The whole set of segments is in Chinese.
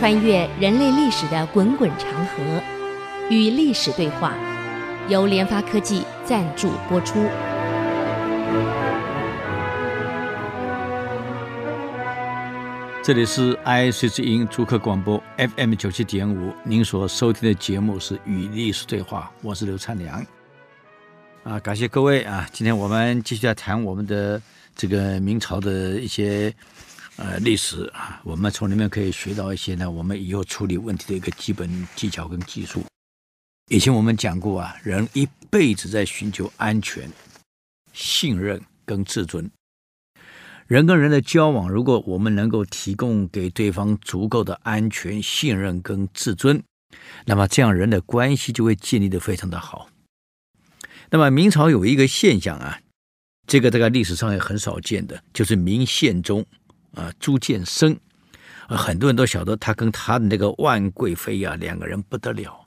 穿越人类历史的滚滚长河，与历史对话，由联发科技赞助播出。这里是 IC 之音主客广播 FM 九七点五，您所收听的节目是《与历史对话》，我是刘灿良。啊，感谢各位啊！今天我们继续来谈我们的这个明朝的一些呃历史啊，我们从里面可以学到一些呢，我们以后处理问题的一个基本技巧跟技术。以前我们讲过啊，人一辈子在寻求安全、信任跟自尊。人跟人的交往，如果我们能够提供给对方足够的安全、信任跟自尊，那么这样人的关系就会建立的非常的好。那么明朝有一个现象啊，这个这个历史上也很少见的，就是明宪宗啊朱见深，啊很多人都晓得他跟他的那个万贵妃呀、啊、两个人不得了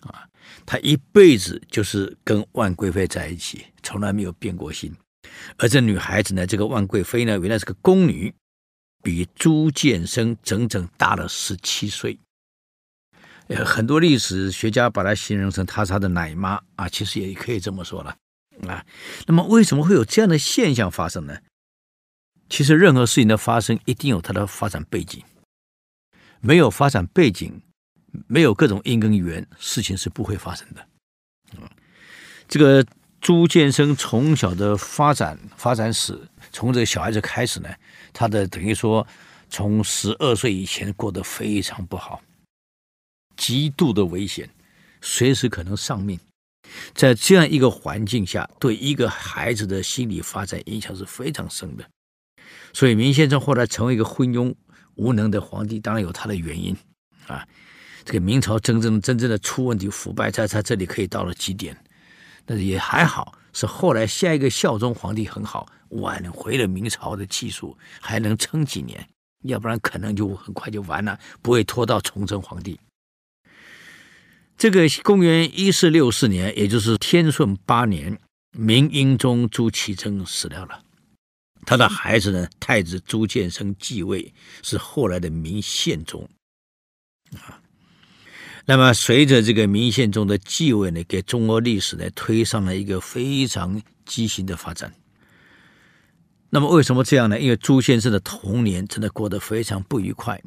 啊，他一辈子就是跟万贵妃在一起，从来没有变过心。而这女孩子呢，这个万贵妃呢，原来是个宫女，比朱见深整整大了十七岁。很多历史学家把她形容成她是她的奶妈啊，其实也可以这么说了啊。那么为什么会有这样的现象发生呢？其实任何事情的发生一定有它的发展背景，没有发展背景，没有各种因跟缘，事情是不会发生的。啊，这个朱见深从小的发展发展史，从这个小孩子开始呢，他的等于说从十二岁以前过得非常不好。极度的危险，随时可能丧命。在这样一个环境下，对一个孩子的心理发展影响是非常深的。所以明先生后来成为一个昏庸无能的皇帝，当然有他的原因啊。这个明朝真正真正的出问题、腐败，在他这里可以到了极点。但是也还好，是后来下一个孝宗皇帝很好，挽回了明朝的气数，还能撑几年。要不然可能就很快就完了，不会拖到崇祯皇帝。这个公元一四六四年，也就是天顺八年，明英宗朱祁镇死掉了。他的孩子呢，太子朱见深继位，是后来的明宪宗。啊，那么随着这个明宪宗的继位呢，给中国历史呢推上了一个非常畸形的发展。那么为什么这样呢？因为朱先生的童年真的过得非常不愉快。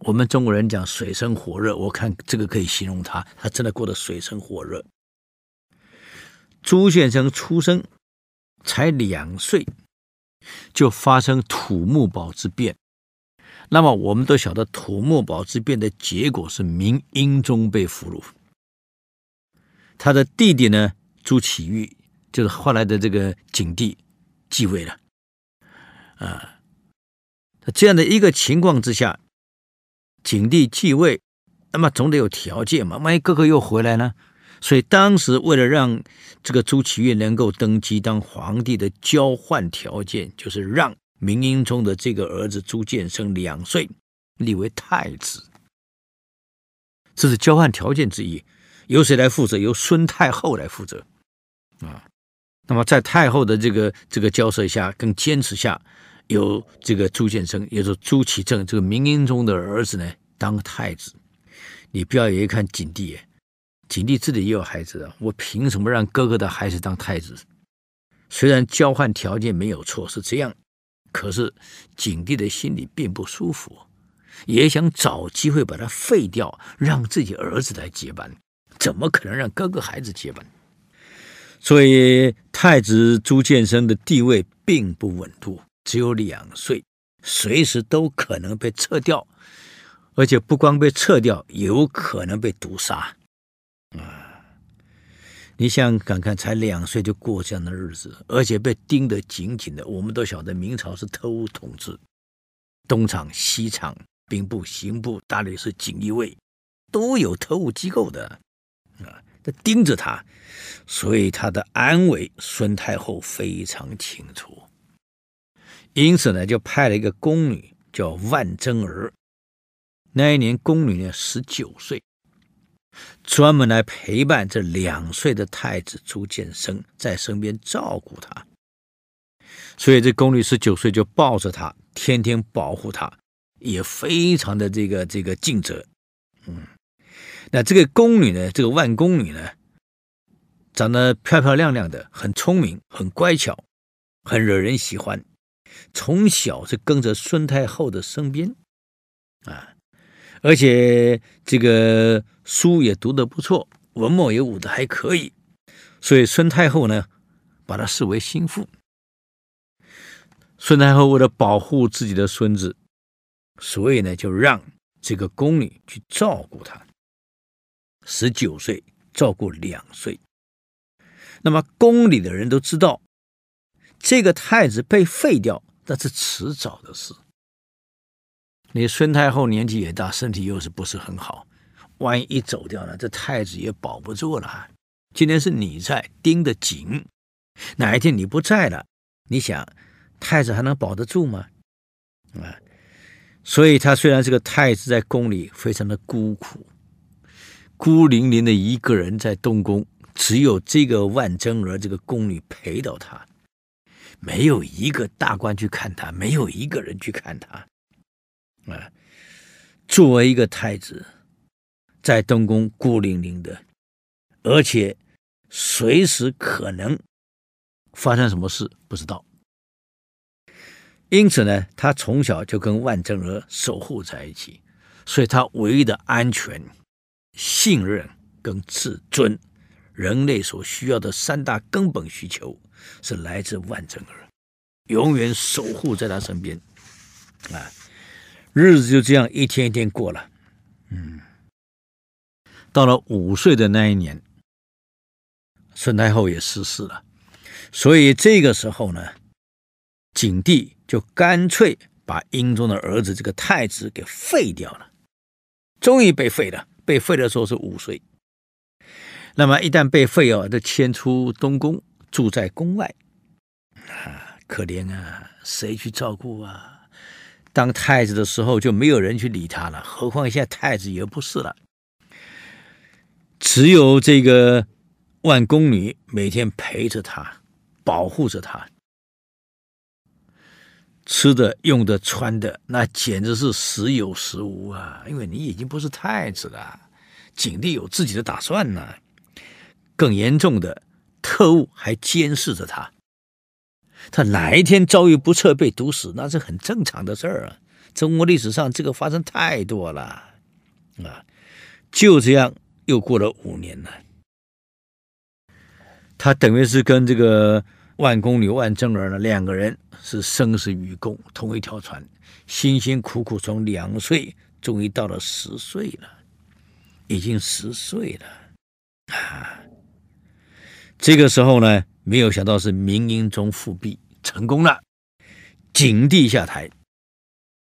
我们中国人讲水深火热，我看这个可以形容他，他真的过得水深火热。朱先生出生才两岁，就发生土木堡之变。那么我们都晓得，土木堡之变的结果是明英宗被俘虏，他的弟弟呢，朱祁钰就是后来的这个景帝继位了。啊，这样的一个情况之下。景帝继位，那么总得有条件嘛。万一哥哥又回来呢？所以当时为了让这个朱祁钰能够登基当皇帝的交换条件，就是让明英宗的这个儿子朱见深两岁立为太子，这是交换条件之一。由谁来负责？由孙太后来负责啊。那么在太后的这个这个交涉下，跟坚持下。由这个朱见深，也就是朱祁镇，这个明英宗的儿子呢，当太子。你不要以为看景帝，景帝自己也有孩子啊，我凭什么让哥哥的孩子当太子？虽然交换条件没有错，是这样，可是景帝的心里并不舒服，也想找机会把他废掉，让自己儿子来接班。怎么可能让哥哥孩子接班？所以太子朱见深的地位并不稳固。只有两岁，随时都可能被撤掉，而且不光被撤掉，有可能被毒杀。你想想看，才两岁就过这样的日子，而且被盯得紧紧的。我们都晓得，明朝是特务统治，东厂、西厂、兵部、刑部、大理寺、锦衣卫都有特务机构的啊，在盯着他，所以他的安危，孙太后非常清楚。因此呢，就派了一个宫女叫万贞儿。那一年宫女呢十九岁，专门来陪伴这两岁的太子朱见深，在身边照顾他。所以这宫女十九岁就抱着他，天天保护他，也非常的这个这个尽责。嗯，那这个宫女呢，这个万宫女呢，长得漂漂亮亮的，很聪明，很乖巧，很惹人喜欢。从小是跟着孙太后的身边，啊，而且这个书也读得不错，文墨也舞得还可以，所以孙太后呢，把他视为心腹。孙太后为了保护自己的孙子，所以呢，就让这个宫女去照顾他。十九岁照顾两岁，那么宫里的人都知道，这个太子被废掉。那是迟早的事。你孙太后年纪也大，身体又是不是很好，万一一走掉了，这太子也保不住了。今天是你在盯得紧，哪一天你不在了，你想太子还能保得住吗？啊，所以他虽然是个太子，在宫里非常的孤苦，孤零零的一个人在东宫，只有这个万贞儿这个宫女陪到他。没有一个大官去看他，没有一个人去看他，啊，作为一个太子，在东宫孤零零的，而且随时可能发生什么事不知道。因此呢，他从小就跟万贞儿守护在一起，所以他唯一的安全、信任跟自尊，人类所需要的三大根本需求。是来自万贞儿，永远守护在他身边，啊，日子就这样一天一天过了，嗯，到了五岁的那一年，孙太后也逝世了，所以这个时候呢，景帝就干脆把英宗的儿子这个太子给废掉了，终于被废了，被废的时候是五岁，那么一旦被废哦，就迁出东宫。住在宫外，啊，可怜啊，谁去照顾啊？当太子的时候就没有人去理他了，何况现在太子也不是了，只有这个万宫女每天陪着他，保护着他，吃的、用的、穿的，那简直是时有时无啊！因为你已经不是太子了，景帝有自己的打算呢，更严重的。特务还监视着他，他哪一天遭遇不测被毒死，那是很正常的事儿啊。中国历史上这个发生太多了啊，就这样又过了五年了。他等于是跟这个万公女万贞儿呢，两个人是生死与共，同一条船，辛辛苦苦从两岁，终于到了十岁了，已经十岁了啊。这个时候呢，没有想到是明英宗复辟成功了，景帝下台，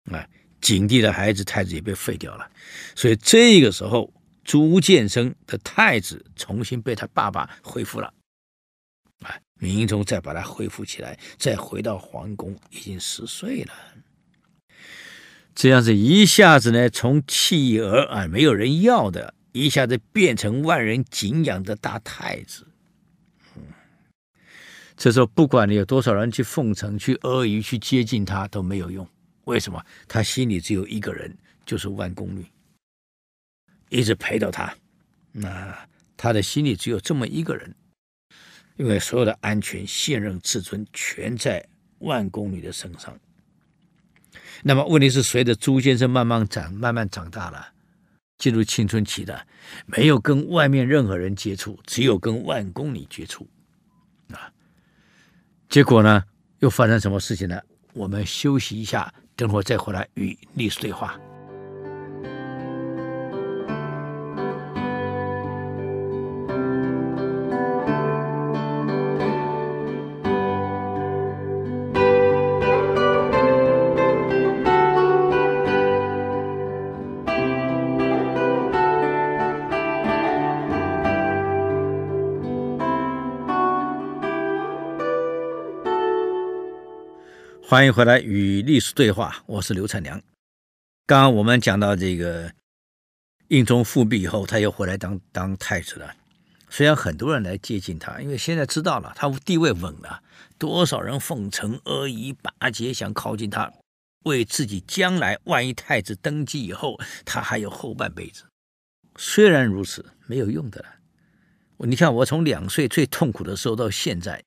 啊，景帝的孩子太子也被废掉了，所以这个时候朱见深的太子重新被他爸爸恢复了，啊，明英宗再把他恢复起来，再回到皇宫，已经十岁了，这样子一下子呢，从弃儿啊没有人要的，一下子变成万人敬仰的大太子。这时候，不管你有多少人去奉承、去阿谀、去接近他，都没有用。为什么？他心里只有一个人，就是万公女，一直陪着他。那他的心里只有这么一个人，因为所有的安全、信任、自尊全在万公女的身上。那么问题是，随着朱先生慢慢长、慢慢长大了，进入青春期的，没有跟外面任何人接触，只有跟万公女接触。啊结果呢，又发生什么事情呢？我们休息一下，等会再回来与历史对话。欢迎回来与历史对话，我是刘灿良。刚刚我们讲到这个英宗复辟以后，他又回来当当太子了。虽然很多人来接近他，因为现在知道了他地位稳了，多少人奉承阿谀巴结，想靠近他。为自己将来万一太子登基以后，他还有后半辈子。虽然如此，没有用的了。你看，我从两岁最痛苦的时候到现在，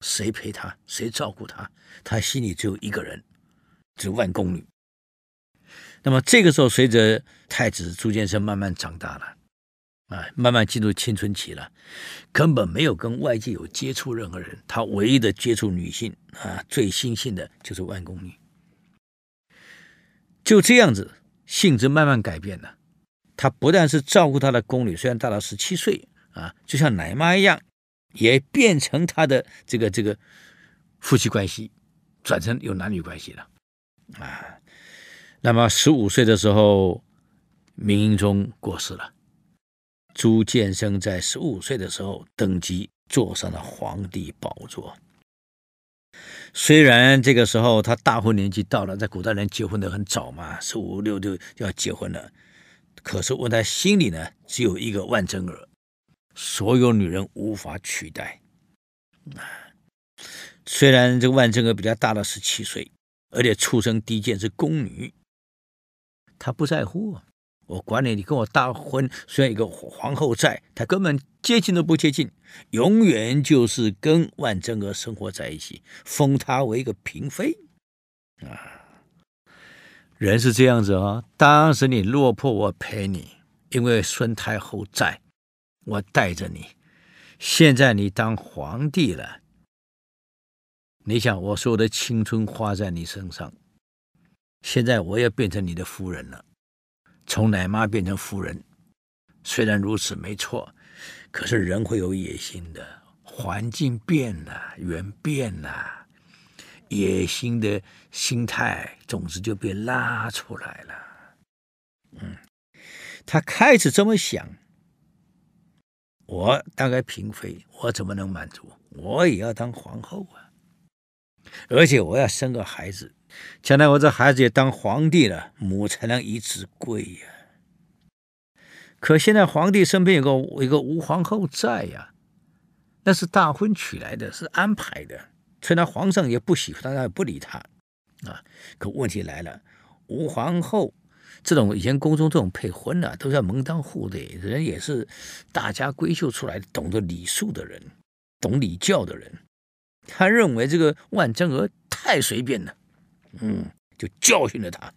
谁陪他？谁照顾他？他心里只有一个人，就是万宫女。那么这个时候，随着太子朱见深慢慢长大了，啊，慢慢进入青春期了，根本没有跟外界有接触任何人。他唯一的接触女性啊，最亲近的就是万宫女。就这样子，性质慢慢改变了。他不但是照顾他的宫女，虽然大了十七岁。啊，就像奶妈一样，也变成他的这个这个夫妻关系，转成有男女关系了。啊，那么十五岁的时候，明英宗过世了，朱见深在十五岁的时候登基，坐上了皇帝宝座。虽然这个时候他大婚年纪到了，在古代人结婚的很早嘛，十五六就就要结婚了，可是问他心里呢，只有一个万贞儿。所有女人无法取代啊。虽然这个万贞儿比较大了十七岁，而且出生低贱是宫女，她不在乎。我管你，你跟我大婚，虽然一个皇后在，她根本接近都不接近，永远就是跟万贞儿生活在一起，封她为一个嫔妃。啊，人是这样子啊、哦，当时你落魄，我陪你，因为孙太后在。我带着你，现在你当皇帝了。你想，我所有的青春花在你身上，现在我也变成你的夫人了，从奶妈变成夫人。虽然如此，没错，可是人会有野心的，环境变了，人变了，野心的心态总之就被拉出来了。嗯，他开始这么想。我当个嫔妃，我怎么能满足？我也要当皇后啊！而且我要生个孩子，将来我这孩子也当皇帝了，母才能以子贵呀。可现在皇帝身边有个一个吴皇后在呀，那是大婚娶来的，是安排的。虽然皇上也不喜欢他，他也不理他啊。可问题来了，吴皇后。这种以前宫中这种配婚的、啊，都是要门当户对，人也是大家闺秀出来，懂得礼数的人，懂礼教的人。他认为这个万贞儿太随便了，嗯，就教训了他。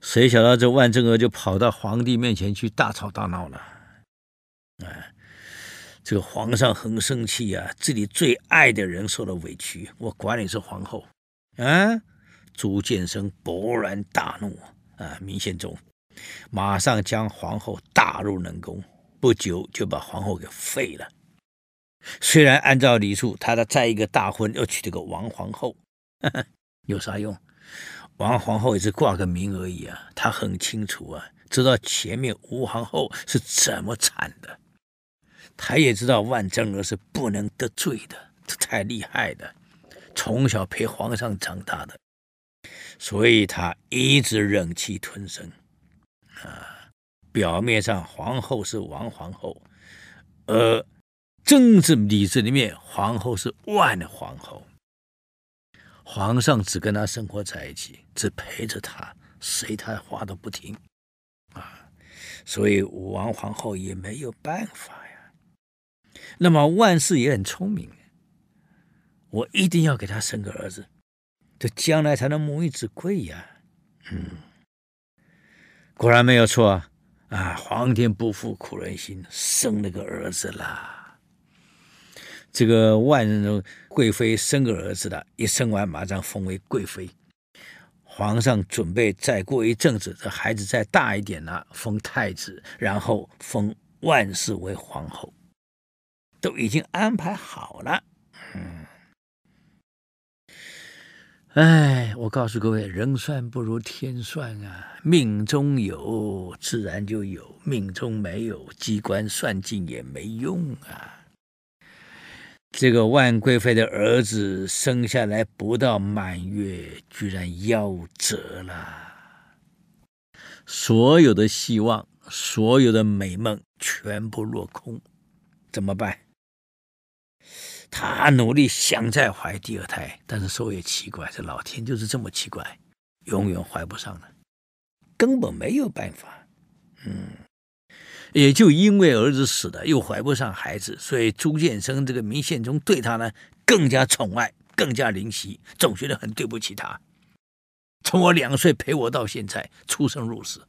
谁想到这万贞儿就跑到皇帝面前去大吵大闹了，哎，这个皇上很生气、啊，自己最爱的人受了委屈，我管你是皇后啊！朱见深勃然大怒。啊明宪宗马上将皇后打入冷宫，不久就把皇后给废了。虽然按照礼数，他的再一个大婚又娶了个王皇后，呵呵，有啥用？王皇后也是挂个名而已啊。他很清楚啊，知道前面吴皇后是怎么惨的，他也知道万贞儿是不能得罪的，这太厉害的，从小陪皇上长大的。所以他一直忍气吞声，啊，表面上皇后是王皇后，而政治理智里面皇后是万皇后。皇上只跟他生活在一起，只陪着他，随他话都不听，啊，所以王皇后也没有办法呀。那么万氏也很聪明，我一定要给他生个儿子。这将来才能母以子贵呀，嗯，果然没有错啊！啊，皇天不负苦人心，生了个儿子啦。这个万贵妃生个儿子了，一生完马上封为贵妃。皇上准备再过一阵子，这孩子再大一点了，封太子，然后封万氏为皇后，都已经安排好了。嗯。哎，我告诉各位，人算不如天算啊！命中有，自然就有；命中没有，机关算尽也没用啊！这个万贵妃的儿子生下来不到满月，居然夭折了，所有的希望，所有的美梦，全部落空，怎么办？他努力想再怀第二胎，但是说也奇怪，这老天就是这么奇怪永远怀不上了，根本没有办法。嗯，也就因为儿子死了，又怀不上孩子，所以朱见深这个明宪宗对他呢更加宠爱，更加怜惜，总觉得很对不起他。从我两岁陪我到现在，出生入死，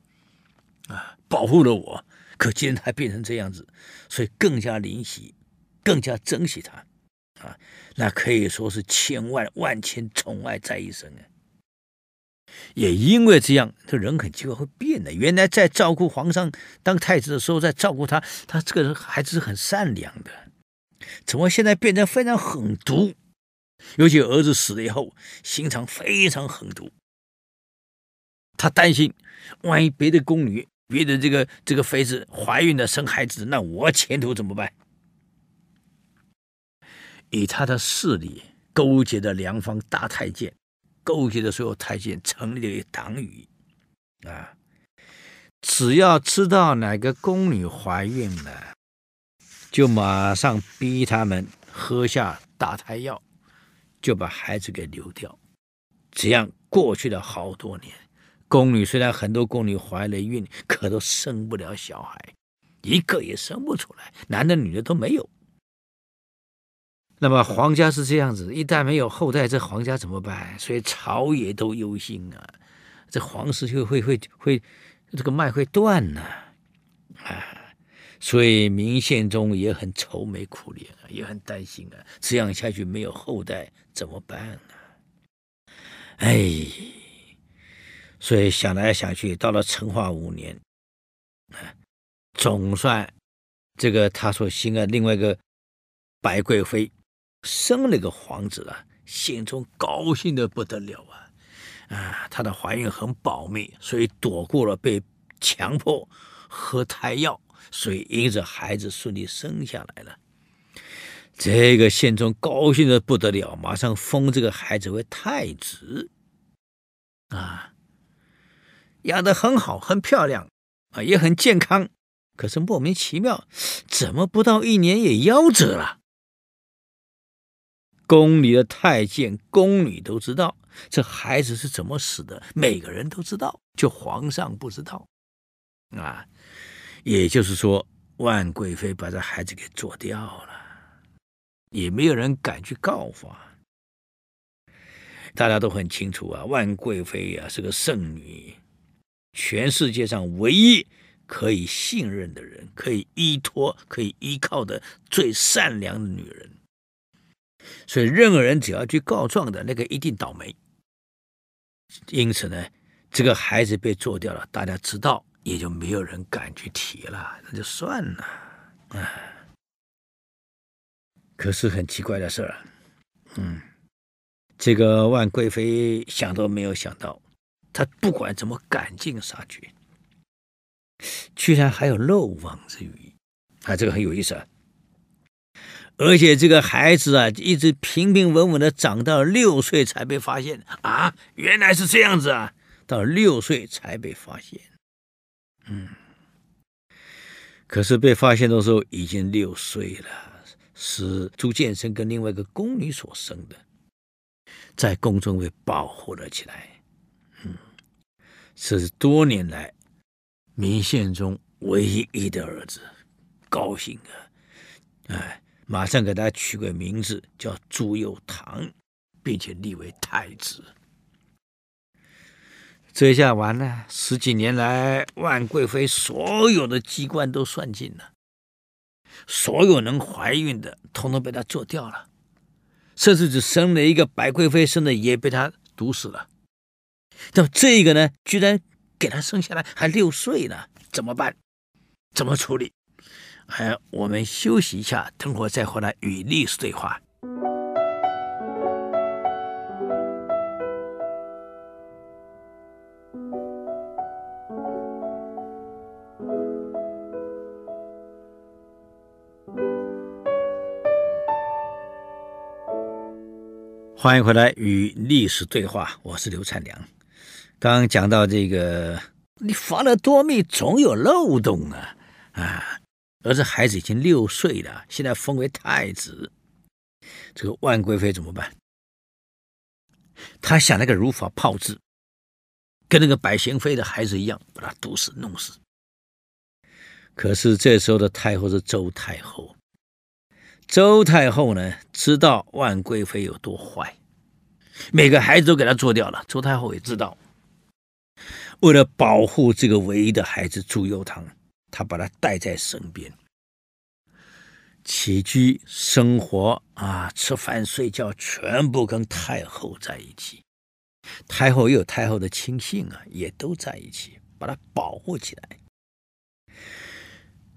啊，保护了我。可今天他变成这样子，所以更加怜惜，更加珍惜他，啊，那可以说是千万万千宠爱在一身啊。也因为这样，这人很奇怪会变的。原来在照顾皇上当太子的时候，在照顾他，他这个人还是很善良的，怎么现在变成非常狠毒？尤其儿子死了以后，心肠非常狠毒。他担心，万一别的宫女、别的这个这个妃子怀孕了生孩子，那我前途怎么办？以他的势力，勾结的梁方大太监。勾结的所有太监成立了一党羽，啊，只要知道哪个宫女怀孕了，就马上逼他们喝下打胎药，就把孩子给流掉。这样过去了好多年，宫女虽然很多宫女怀了孕，可都生不了小孩，一个也生不出来，男的女的都没有。那么皇家是这样子，一旦没有后代，这皇家怎么办？所以朝野都忧心啊，这皇室就会会会这个脉会断呐，啊，所以明宪宗也很愁眉苦脸啊，也很担心啊，这样下去没有后代怎么办呢？哎，所以想来想去，到了成化五年，啊，总算这个他所心爱另外一个白贵妃。生了个皇子啊，宪宗高兴的不得了啊！啊，她的怀孕很保密，所以躲过了被强迫喝胎药，所以因着孩子顺利生下来了。这个宪宗高兴的不得了，马上封这个孩子为太子啊，养得很好，很漂亮啊，也很健康。可是莫名其妙，怎么不到一年也夭折了？宫里的太监、宫女都知道这孩子是怎么死的，每个人都知道，就皇上不知道，啊，也就是说，万贵妃把这孩子给做掉了，也没有人敢去告发。大家都很清楚啊，万贵妃啊是个圣女，全世界上唯一可以信任的人，可以依托、可以依靠的最善良的女人。所以，任何人只要去告状的那个一定倒霉。因此呢，这个孩子被做掉了，大家知道，也就没有人敢去提了，那就算了。哎，可是很奇怪的事儿，嗯，这个万贵妃想都没有想到，她不管怎么赶尽杀绝，居然还有漏网之鱼，啊，这个很有意思啊。而且这个孩子啊，一直平平稳稳的长到六岁才被发现啊！原来是这样子啊，到六岁才被发现。嗯，可是被发现的时候已经六岁了，是朱见深跟另外一个宫女所生的，在宫中被保护了起来。嗯，这是多年来明宪宗唯一的儿子，高兴啊！哎。马上给他取个名字，叫朱佑樘，并且立为太子。这下完了，十几年来，万贵妃所有的机关都算尽了，所有能怀孕的，统统被他做掉了，甚至只生了一个白贵妃生的，也被他毒死了。那么这个呢，居然给他生下来还六岁呢，怎么办？怎么处理？哎，我们休息一下，等会儿再回来与历史对话。欢迎回来与历史对话，我是刘灿良。刚讲到这个，你防了多密，总有漏洞啊啊！而这孩子已经六岁了，现在封为太子，这个万贵妃怎么办？他想了个如法炮制，跟那个百贤妃的孩子一样，把他毒死弄死。可是这时候的太后是周太后，周太后呢，知道万贵妃有多坏，每个孩子都给她做掉了。周太后也知道，为了保护这个唯一的孩子朱祐樘，他把他带在身边。起居生活啊，吃饭睡觉，全部跟太后在一起。太后也有太后的亲信啊，也都在一起，把她保护起来。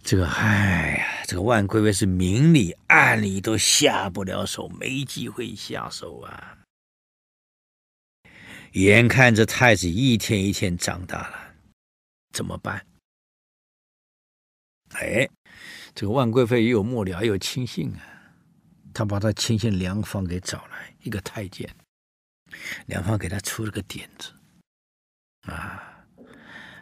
这个，哎呀，这个万贵妃是明里暗里都下不了手，没机会下手啊。眼看着太子一天一天长大了，怎么办？哎。这个万贵妃也有幕僚，也有亲信啊。他把他亲信梁芳给找来，一个太监。梁芳给他出了个点子啊，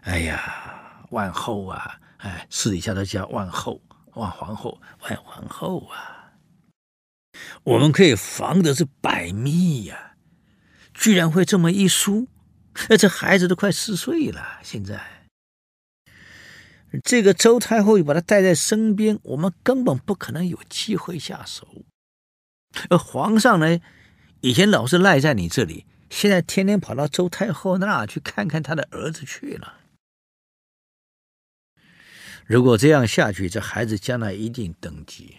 哎呀，万后啊，哎，私底下都叫万后、万皇后、万皇后啊。我们可以防的是百密呀，居然会这么一输，这孩子都快四岁了，现在。这个周太后又把他带在身边，我们根本不可能有机会下手。而皇上呢，以前老是赖在你这里，现在天天跑到周太后那去看看他的儿子去了。如果这样下去，这孩子将来一定登基。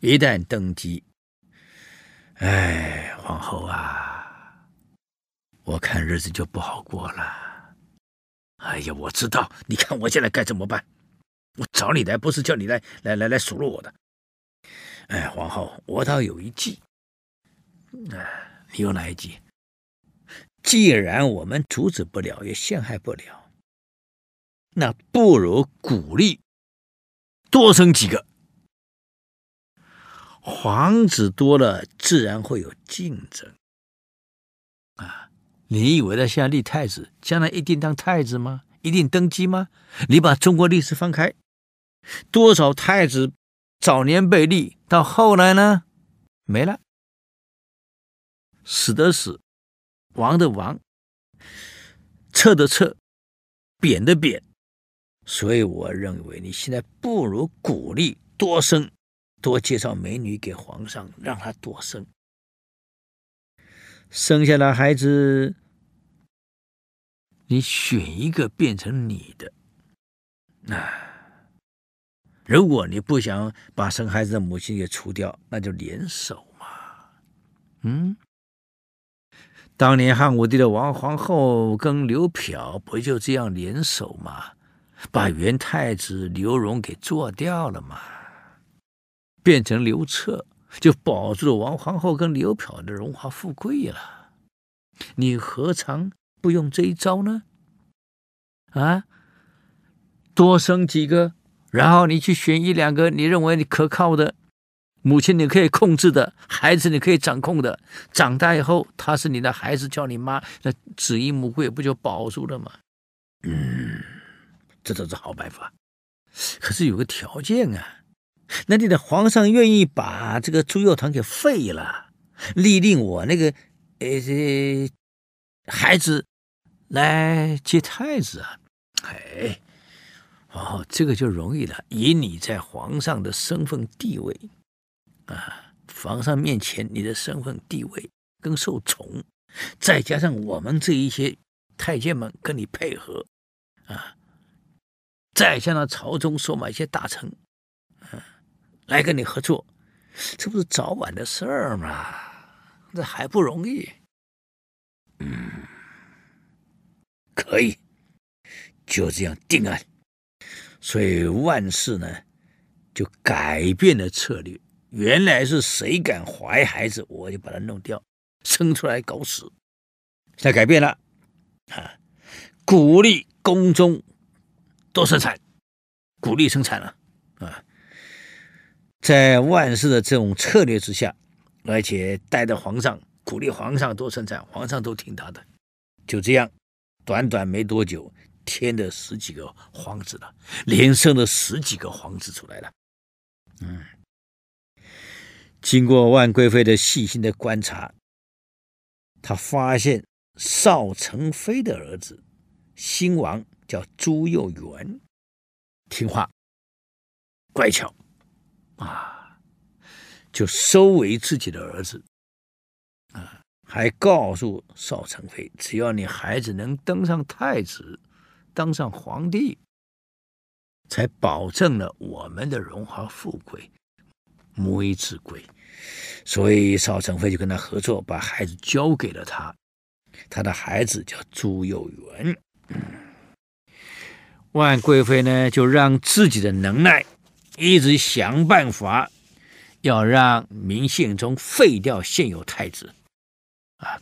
一旦登基，哎，皇后啊，我看日子就不好过了。哎呀，我知道，你看我现在该怎么办？我找你来不是叫你来来来来数落我的。哎，皇后，我倒有一计。哎，你有哪一计？既然我们阻止不了，也陷害不了，那不如鼓励多生几个。皇子多了，自然会有竞争。你以为他现在立太子，将来一定当太子吗？一定登基吗？你把中国历史翻开，多少太子早年被立，到后来呢，没了，死的死，亡的亡，撤的撤，贬的贬。所以我认为你现在不如鼓励多生，多介绍美女给皇上，让他多生。生下来孩子，你选一个变成你的。那如果你不想把生孩子的母亲给除掉，那就联手嘛。嗯，当年汉武帝的王皇后跟刘嫖不就这样联手吗？把元太子刘荣给做掉了嘛，变成刘彻。就保住了王皇后跟刘嫖的荣华富贵了，你何尝不用这一招呢？啊，多生几个，然后你去选一两个你认为你可靠的母亲，你可以控制的孩子，你可以掌控的，长大以后他是你的孩子，叫你妈，那子婴母贵不就保住了吗？嗯，这都是好办法，可是有个条件啊。那你的皇上愿意把这个朱祐樘给废了，立令我那个呃这孩子来接太子啊？哎，哦，这个就容易了。以你在皇上的身份地位啊，皇上面前你的身份地位更受宠，再加上我们这一些太监们跟你配合啊，再加上朝中收买一些大臣。啊来跟你合作，这不是早晚的事儿吗？这还不容易。嗯，可以，就这样定案。所以万事呢，就改变了策略。原来是谁敢怀孩子，我就把他弄掉，生出来搞死。现在改变了，啊，鼓励宫中多生产，鼓励生产了，啊。在万世的这种策略之下，而且带着皇上，鼓励皇上多生产，皇上都听他的，就这样，短短没多久，添了十几个皇子了，连生了十几个皇子出来了。嗯，经过万贵妃的细心的观察，她发现邵成飞的儿子，新王叫朱佑元，听话、乖巧，啊，就收为自己的儿子，还告诉邵成飞，只要你孩子能登上太子，当上皇帝，才保证了我们的荣华富贵，母以子贵。所以邵成飞就跟他合作，把孩子交给了他。他的孩子叫朱佑元。万贵妃呢，就让自己的能耐，一直想办法，要让明宪宗废掉现有太子，啊，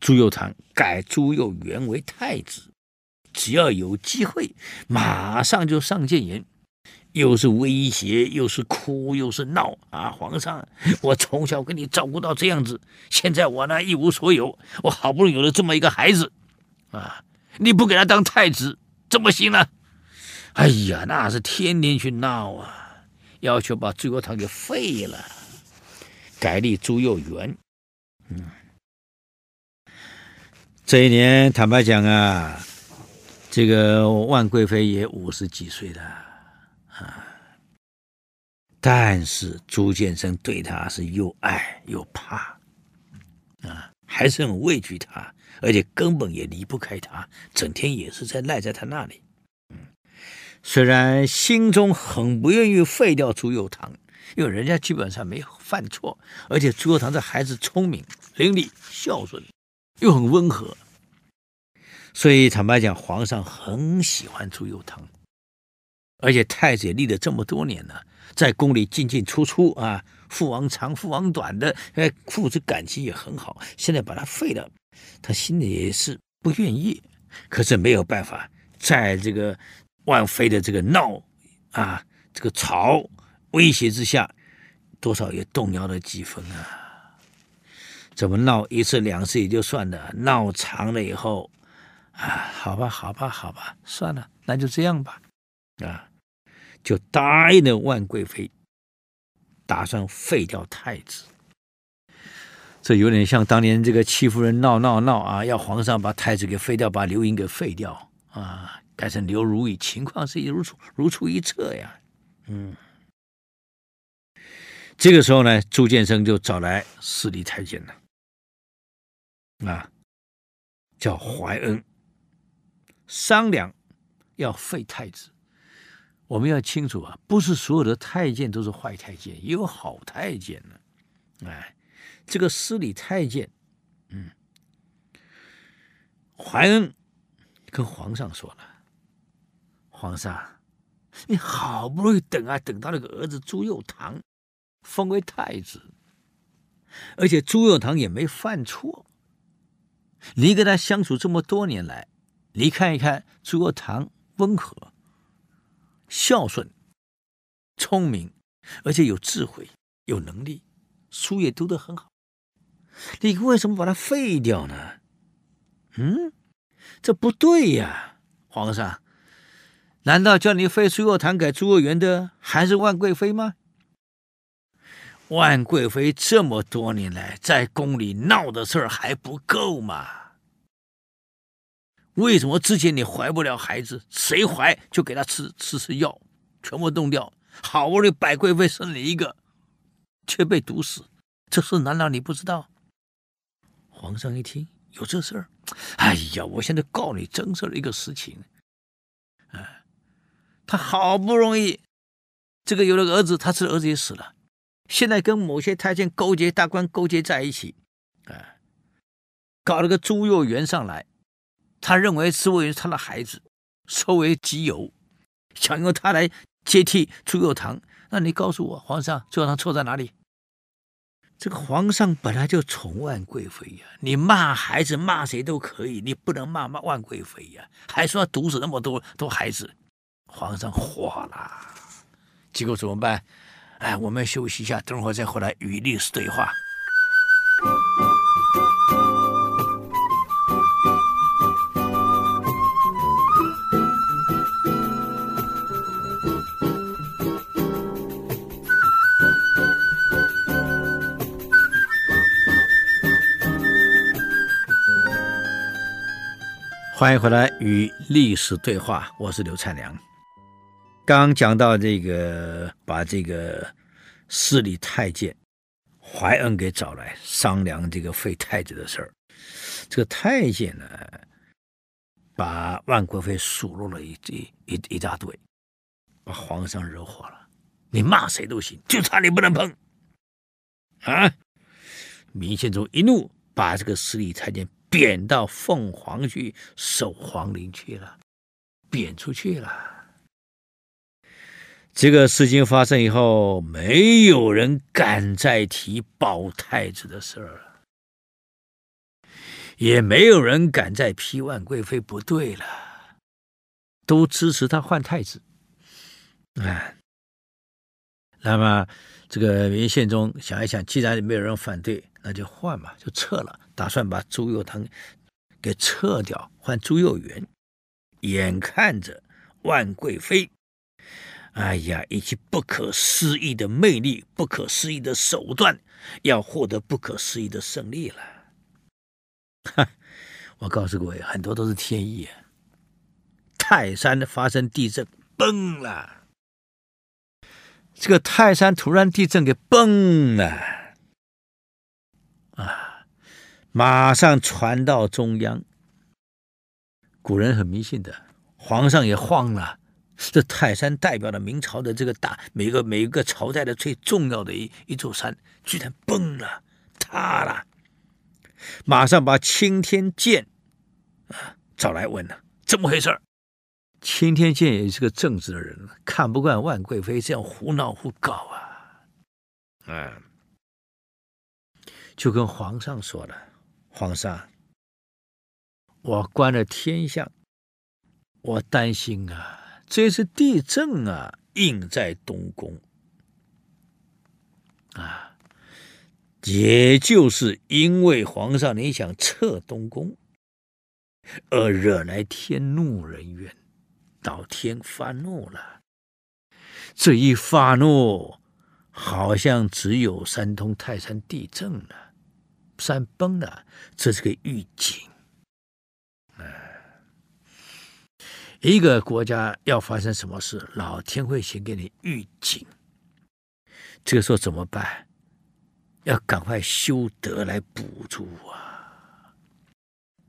朱佑樘改朱佑元为太子，只要有机会，马上就上谏言。又是威胁，又是哭，又是闹啊！皇上，我从小给你照顾到这样子，现在我呢一无所有，我好不容易有了这么一个孩子，啊，你不给他当太子，怎么行呢？哎呀，那是天天去闹啊，要求把朱佑樘给废了，改立朱佑元。嗯，这一年坦白讲啊，这个万贵妃也五十几岁了。啊！但是朱见深对她是又爱又怕，啊，还是很畏惧她，而且根本也离不开她，整天也是在赖在她那里。嗯，虽然心中很不愿意废掉朱佑樘，因为人家基本上没犯错，而且朱佑樘这孩子聪明伶俐、孝顺，又很温和，所以坦白讲，皇上很喜欢朱佑樘。而且太子也立了这么多年了，在宫里进进出出啊，父王长父王短的，哎，父子感情也很好。现在把他废了，他心里也是不愿意，可是没有办法，在这个万妃的这个闹啊，这个吵威胁之下，多少也动摇了几分啊。怎么闹一次两次也就算了，闹长了以后，啊，好吧，好吧，好吧，算了，那就这样吧，啊。就答应了万贵妃，打算废掉太子。这有点像当年这个戚夫人闹闹闹啊，要皇上把太子给废掉，把刘盈给废掉啊，改成刘如意，情况是如出如出一辙呀。嗯，这个时候呢，朱见深就找来司礼太监了，啊，叫怀恩，商量要废太子。我们要清楚啊，不是所有的太监都是坏太监，也有好太监呢。哎，这个司礼太监，嗯，怀恩跟皇上说了：“皇上，你好不容易等啊，等到那个儿子朱佑樘封为太子，而且朱佑樘也没犯错。你跟他相处这么多年来，你看一看朱佑樘温和。”孝顺、聪明，而且有智慧、有能力，书也读得很好。你为什么把他废掉呢？嗯，这不对呀，皇上！难道叫你废朱佑樘改朱佑元的还是万贵妃吗？万贵妃这么多年来在宫里闹的事儿还不够吗？为什么之前你怀不了孩子，谁怀就给他吃吃吃药，全部冻掉？好不容易百贵妃生了一个，却被毒死，这事难道你不知道？皇上一听有这事儿，哎呀，我现在告你真事儿一个实情。哎，他好不容易这个有了个儿子，他这儿子也死了，现在跟某些太监勾结大官勾结在一起，哎，搞了个朱佑元上来。他认为是为他的孩子收为己有，想用他来接替朱佑樘。那你告诉我，皇上朱佑樘错在哪里？这个皇上本来就宠万贵妃呀，你骂孩子骂谁都可以，你不能骂骂万贵妃呀，还说要毒死那么多多孩子，皇上火了。结果怎么办？哎，我们休息一下，等会儿再回来与历史对话。欢迎回来与历史对话，我是刘灿良。刚讲到这个，把这个司礼太监怀恩给找来商量这个废太子的事儿。这个太监呢，把万贵妃数落了一一一一大堆，把皇上惹火了。你骂谁都行，就差你不能碰啊！明宪宗一怒，把这个司礼太监。贬到凤凰去守皇陵去了，贬出去了。这个事情发生以后，没有人敢再提保太子的事儿了，也没有人敢再批万贵妃不对了，都支持他换太子。哎，那么这个明宪宗想一想，既然没有人反对。那就换嘛，就撤了，打算把朱佑樘给撤掉，换朱佑元。眼看着万贵妃，哎呀，以其不可思议的魅力、不可思议的手段，要获得不可思议的胜利了。我告诉各位，很多都是天意啊！泰山发生地震，崩了。这个泰山突然地震，给崩了。马上传到中央。古人很迷信的，皇上也慌了。这泰山代表了明朝的这个大每个每个朝代的最重要的一一座山，居然崩了，塌了。马上把钦天监啊找来问了，怎么回事？钦天监也是个正直的人，看不惯万贵妃这样胡闹胡搞啊，嗯。就跟皇上说了：“皇上，我观了天象，我担心啊，这次地震啊，应在东宫啊，也就是因为皇上你想撤东宫，而惹来天怒人怨，到天发怒了。这一发怒。”好像只有山东泰山地震了，山崩了，这是个预警。一个国家要发生什么事，老天会先给你预警。这个时候怎么办？要赶快修德来补助啊。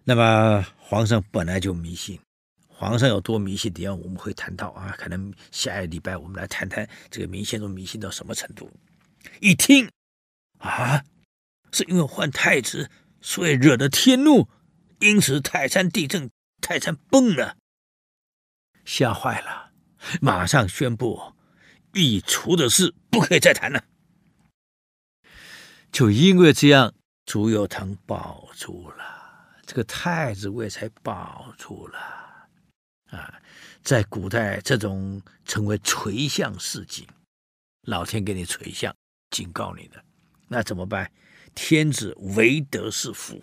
那么皇上本来就迷信。皇上有多迷信？等下我们会谈到啊，可能下一个礼拜我们来谈谈这个明宪宗迷信到什么程度。一听啊，是因为换太子，所以惹得天怒，因此泰山地震，泰山崩了，吓坏了，马上宣布议除的事不可以再谈了。就因为这样，朱佑樘保住了，这个太子位才保住了。啊，在古代，这种称为垂象示警，老天给你垂象，警告你的，那怎么办？天子唯德是福，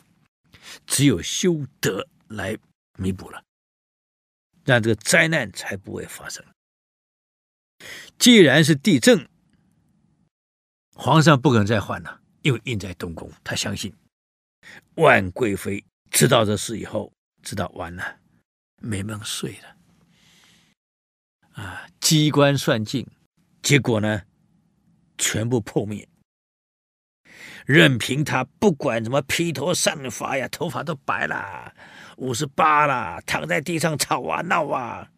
只有修德来弥补了，让这个灾难才不会发生。既然是地震，皇上不可能再换了，因为印在东宫，他相信万贵妃知道这事以后，知道完了。没梦睡了，啊！机关算尽，结果呢，全部破灭。任凭他不管怎么披头散发呀，头发都白了，五十八了，躺在地上吵啊闹啊，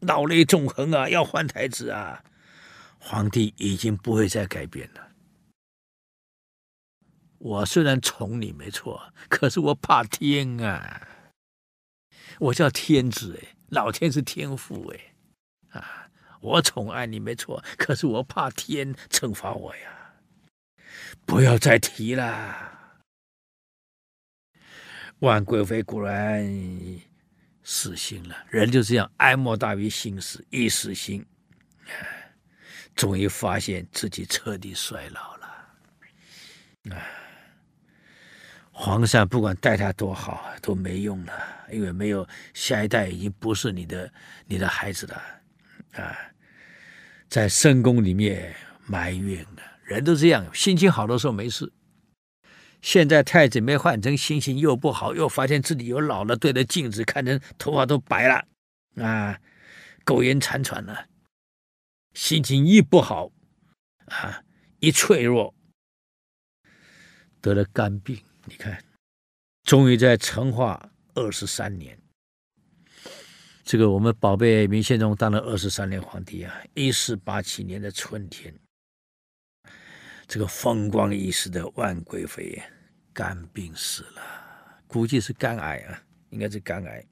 老泪纵横啊，要换太子啊！皇帝已经不会再改变了。我虽然宠你没错，可是我怕天啊！我叫天子哎，老天是天父哎，啊，我宠爱你没错，可是我怕天惩罚我呀，不要再提了。万贵妃果然死心了，人就这样，哀莫大于心死，一死心，终于发现自己彻底衰老了，啊。皇上不管待他多好都没用了，因为没有下一代已经不是你的你的孩子了，啊，在深宫里面埋怨了，人都这样，心情好的时候没事，现在太子没换成，心情又不好，又发现自己又老了，对着镜子看人头发都白了，啊，苟延残喘了。心情一不好，啊，一脆弱，得了肝病。你看，终于在成化二十三年，这个我们宝贝明宪宗当了二十三年皇帝啊，一四八七年的春天。这个风光一时的万贵妃肝病死了，估计是肝癌啊，应该是肝癌。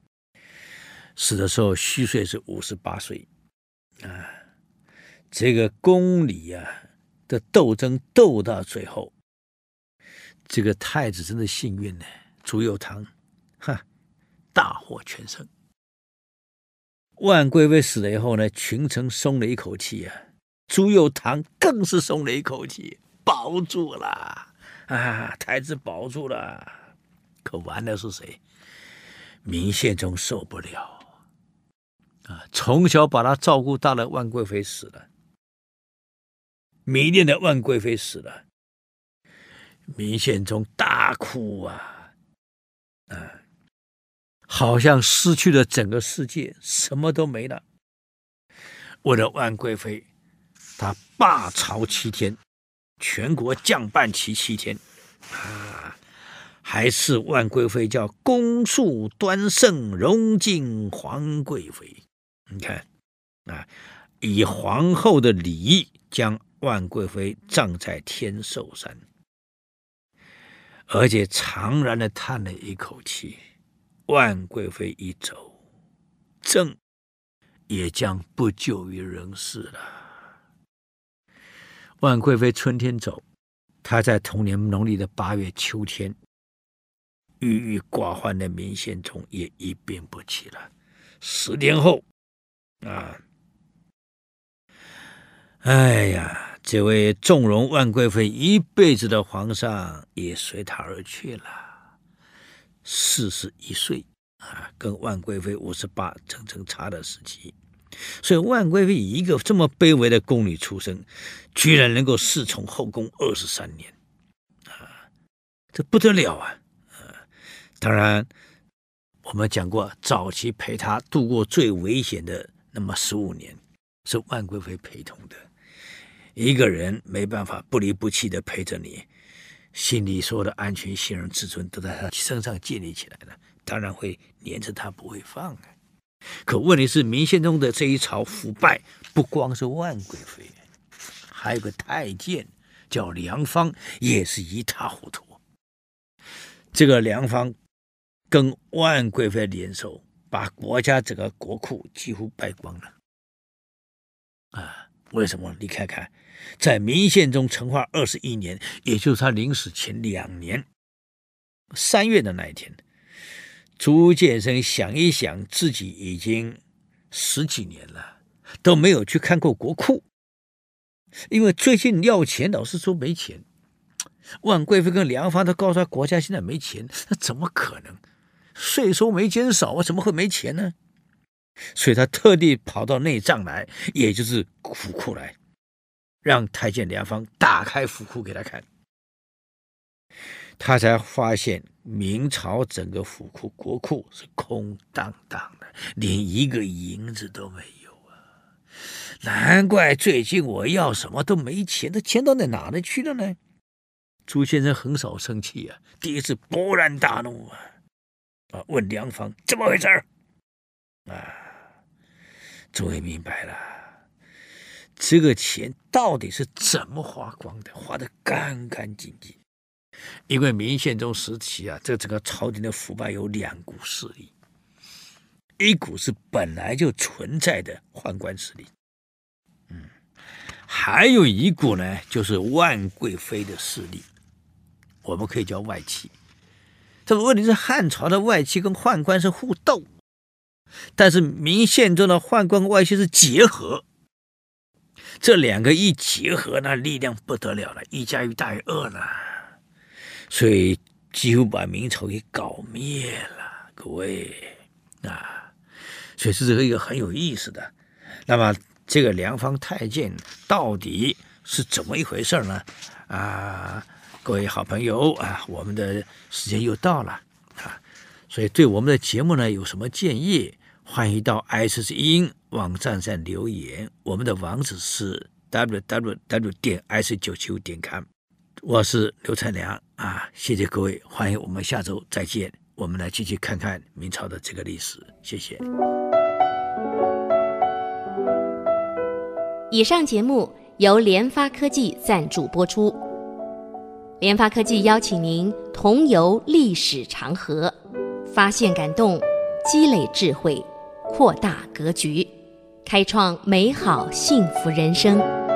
死的时候虚岁是五十八岁啊。这个宫里啊的斗争斗到最后，这个太子真的幸运呢，朱佑樘，哈，大获全胜。万贵妃死了以后呢，群臣松了一口气啊，朱佑樘更是松了一口气。保住了啊！太子保住了，可完了是谁？明宪宗受不了啊！从小把他照顾大的万贵妃死了，迷恋的万贵妃死了，明宪宗大哭啊！啊，好像失去了整个世界，什么都没了。为了万贵妃，他罢朝七天。全国降半旗七天，啊，还赐万贵妃叫恭肃端盛荣敬皇贵妃。你看，啊，以皇后的礼仪将万贵妃葬在天寿山，而且长然的叹了一口气：万贵妃一走，朕也将不久于人世了。万贵妃春天走，她在同年农历的八月秋天，郁郁寡欢的明宪宗也一病不起了。十天后，啊，哎呀，这位纵容万贵妃一辈子的皇上也随他而去了，四十一岁啊，跟万贵妃五十八整整差了十七。所以万贵妃一个这么卑微的宫女出身，居然能够侍从后宫二十三年，啊，这不得了啊！啊，当然，我们讲过，早期陪她度过最危险的那么十五年，是万贵妃陪同的。一个人没办法不离不弃的陪着你，心里所有的安全、信任、自尊都在她身上建立起来了，当然会黏着她不会放啊。可问题是，明宪宗的这一朝腐败，不光是万贵妃，还有个太监叫梁芳，也是一塌糊涂。这个梁芳跟万贵妃联手，把国家整个国库几乎败光了。啊，为什么？你看看，在明宪宗成化二十一年，也就是他临死前两年，三月的那一天。朱见深想一想，自己已经十几年了，都没有去看过国库，因为最近要钱，老是说没钱。万贵妃跟梁芳都告诉他，国家现在没钱，那怎么可能？税收没减少啊，怎么会没钱呢？所以他特地跑到内帐来，也就是府库来，让太监梁芳打开府库给他看。他才发现明朝整个府库国库是空荡荡的，连一个银子都没有啊！难怪最近我要什么都没钱，这钱到哪哪里去了呢？朱先生很少生气啊，第一次勃然大怒啊！啊，问梁芳怎么回事儿？啊，终于明白了，这个钱到底是怎么花光的，花得干干净净。因为明宪宗时期啊，这整个朝廷的腐败有两股势力，一股是本来就存在的宦官势力，嗯，还有一股呢，就是万贵妃的势力，我们可以叫外戚。这个问题是汉朝的外戚跟宦官是互斗，但是明宪宗的宦官外戚是结合，这两个一结合，那力量不得了了，一加一大于二呢。所以几乎把明朝给搞灭了，各位啊，所以这是一个很有意思的。那么这个梁方太监到底是怎么一回事呢？啊，各位好朋友啊，我们的时间又到了啊，所以对我们的节目呢有什么建议，欢迎到 IC 之音网站上留言。我们的网址是 www 点 ic 九七五点 com。我是刘灿良啊，谢谢各位，欢迎我们下周再见。我们来继续看看明朝的这个历史，谢谢。以上节目由联发科技赞助播出。联发科技邀请您同游历史长河，发现感动，积累智慧，扩大格局，开创美好幸福人生。